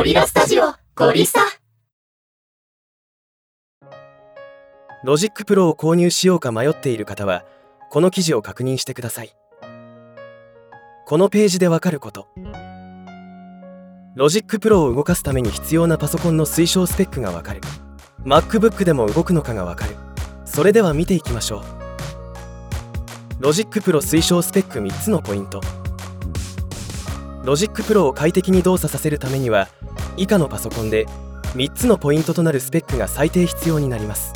ゴリラスタジオゴリスタ。 Logic Pro を購入しようか迷っている方はこの記事を確認してください。このページでわかること。 Logic Pro を動かすために必要なパソコンの推奨スペックがわかる。MacBook でも動くのかがわかる。それでは見ていきましょう。 Logic Pro 推奨スペック3つのポイント。Logic Pro を快適に動作させるためには以下のパソコンで3つのポイントとなるスペックが最低必要になります。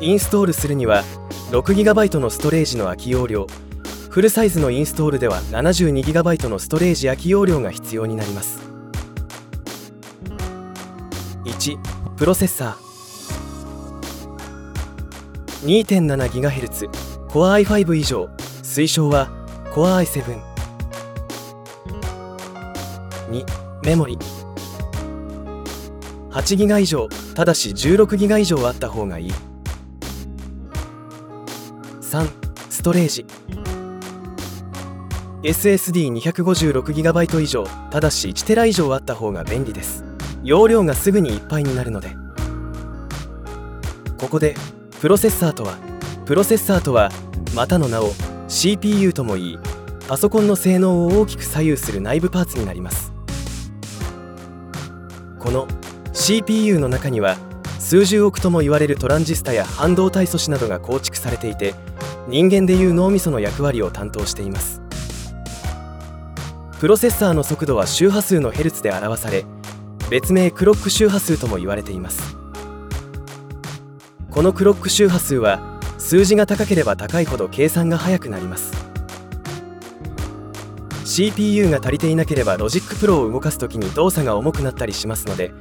インストールするには 6GB のストレージの空き容量フルサイズのインストールでは 72GB のストレージ空き容量が必要になります。1プロセッサー。2.7GHz Core i5 以上。推奨は Core i7 2メモリ。8GB 以上ただし 16GB 以上あった方がいい。3ストレージ。SSD256GB 以上ただし 1TB 以上あった方が便利です。容量がすぐにいっぱいになるので。ここでプロセッサーとはプロセッサーとはまたの名を CPU とも言いパソコンの性能を大きく左右する内部パーツになります。この CPU の中には数十億とも言われるトランジスタや半導体素子などが構築されていて人間でいう脳みその役割を担当しています。プロセッサーの速度は周波数のヘルツで表され別名クロック周波数とも言われています。このクロック周波数は数字が高ければ高いほど計算が速くなります。CPU が足りていなければ Logic Pro を動かす時に動作が重くなったりしますので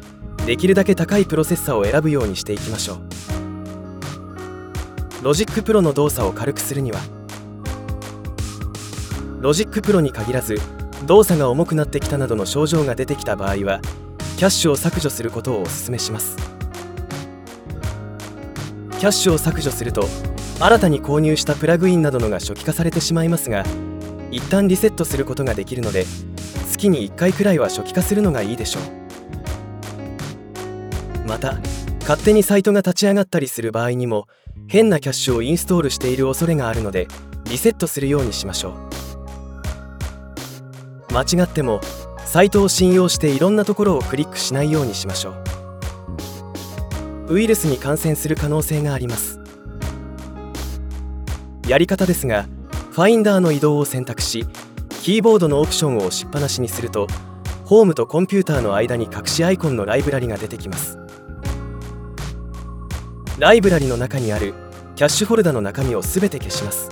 できるだけ高いプロセッサを選ぶようにしていきましょう。 Logic Pro の動作を軽くするには Logic Pro に限らず動作が重くなってきたなどの症状が出てきた場合はキャッシュを削除することをお勧めします。キャッシュを削除すると新たに購入したプラグインなどのが初期化されてしまいますが一旦リセットすることができるので月に1回くらいは初期化するのがいいでしょう。また勝手にサイトが立ち上がったりする場合にも変なキャッシュをインストールしている恐れがあるのでリセットするようにしましょう。間違ってもサイトを信用していろんなところをクリックしないようにしましょう。ウイルスに感染する可能性があります。やり方ですがファインダーの移動を選択しキーボードのオプションを押しっぱなしにするとホームとコンピューターの間に隠しアイコンのライブラリが出てきます。ライブラリの中にあるキャッシュフォルダの中身を全て消します。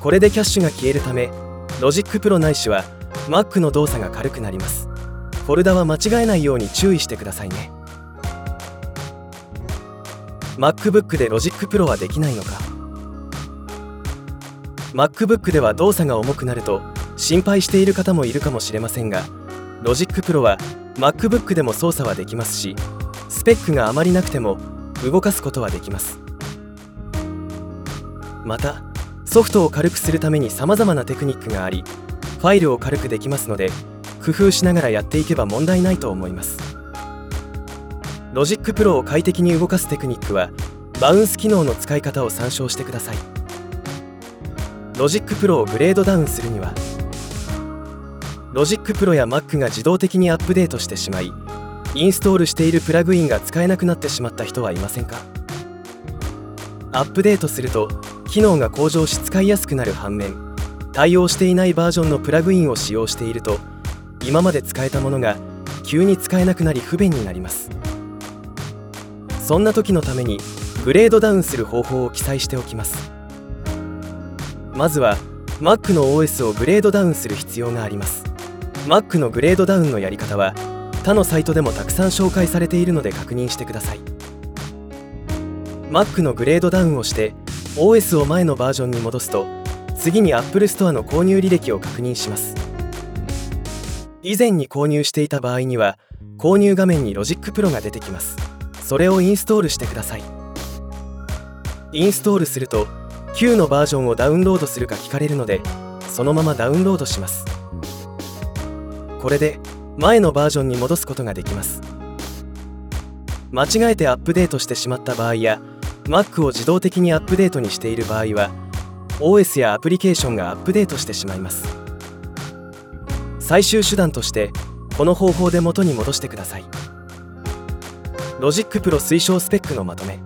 これでキャッシュが消えるため Logic Pro ないしは Mac の動作が軽くなります。フォルダは間違えないように注意してくださいね。MacBook で Logic Pro はできないのか。MacBook では動作が重くなると心配している方もいるかもしれませんがLogic Pro は MacBook でも操作はできますしスペックがあまりなくても動かすことはできます。またソフトを軽くするために様々なテクニックがありファイルを軽くできますので工夫しながらやっていけば問題ないと思います。 Logic Pro を快適に動かすテクニックはバウンス機能の使い方を参照してください。Logic Pro をグレードダウンするにはロジックプロや Mac が自動的にアップデートしてしまいインストールしているプラグインが使えなくなってしまった人はいませんか？アップデートすると機能が向上し使いやすくなる反面対応していないバージョンのプラグインを使用していると今まで使えたものが急に使えなくなり不便になります。そんな時のためにグレードダウンする方法を記載しておきます。まずは Mac の OS をグレードダウンする必要があります。Mac のグレードダウンのやり方は他のサイトでもたくさん紹介されているので確認してください。Mac のグレードダウンをして OS を前のバージョンに戻すと次に Apple Store の購入履歴を確認します。以前に購入していた場合には購入画面に Logic Pro が出てきます。それをインストールしてください。インストールすると旧のバージョンをダウンロードするか聞かれるのでそのままダウンロードします。これで前のバージョンに戻すことができます。間違えてアップデートしてしまった場合や Mac を自動的にアップデートにしている場合は OS やアプリケーションがアップデートしてしまいます。最終手段としてこの方法で元に戻してください。Logic Pro 推奨スペックのまとめ。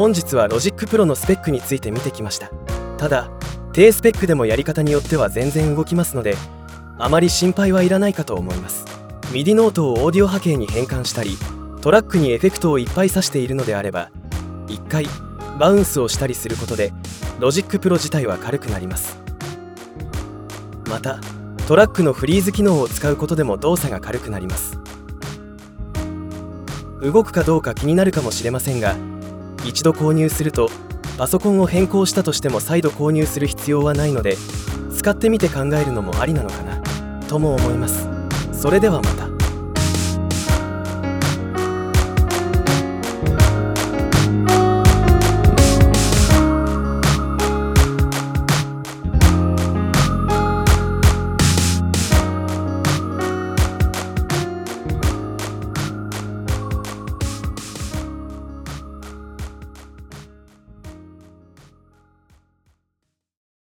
本日は Logic Pro のスペックについて見てきました。ただ低スペックでもやり方によっては全然動きますのであまり心配はいらないかと思います。MIDI ノートをオーディオ波形に変換したりトラックにエフェクトをいっぱい挿しているのであれば1回バウンスをしたりすることで Logic Pro 自体は軽くなります。またトラックのフリーズ機能を使うことでも動作が軽くなります。動くかどうか気になるかもしれませんが一度購入するとパソコンを変更したとしても再度購入する必要はないので使ってみて考えるのもありなのかなとも思います。それではまた。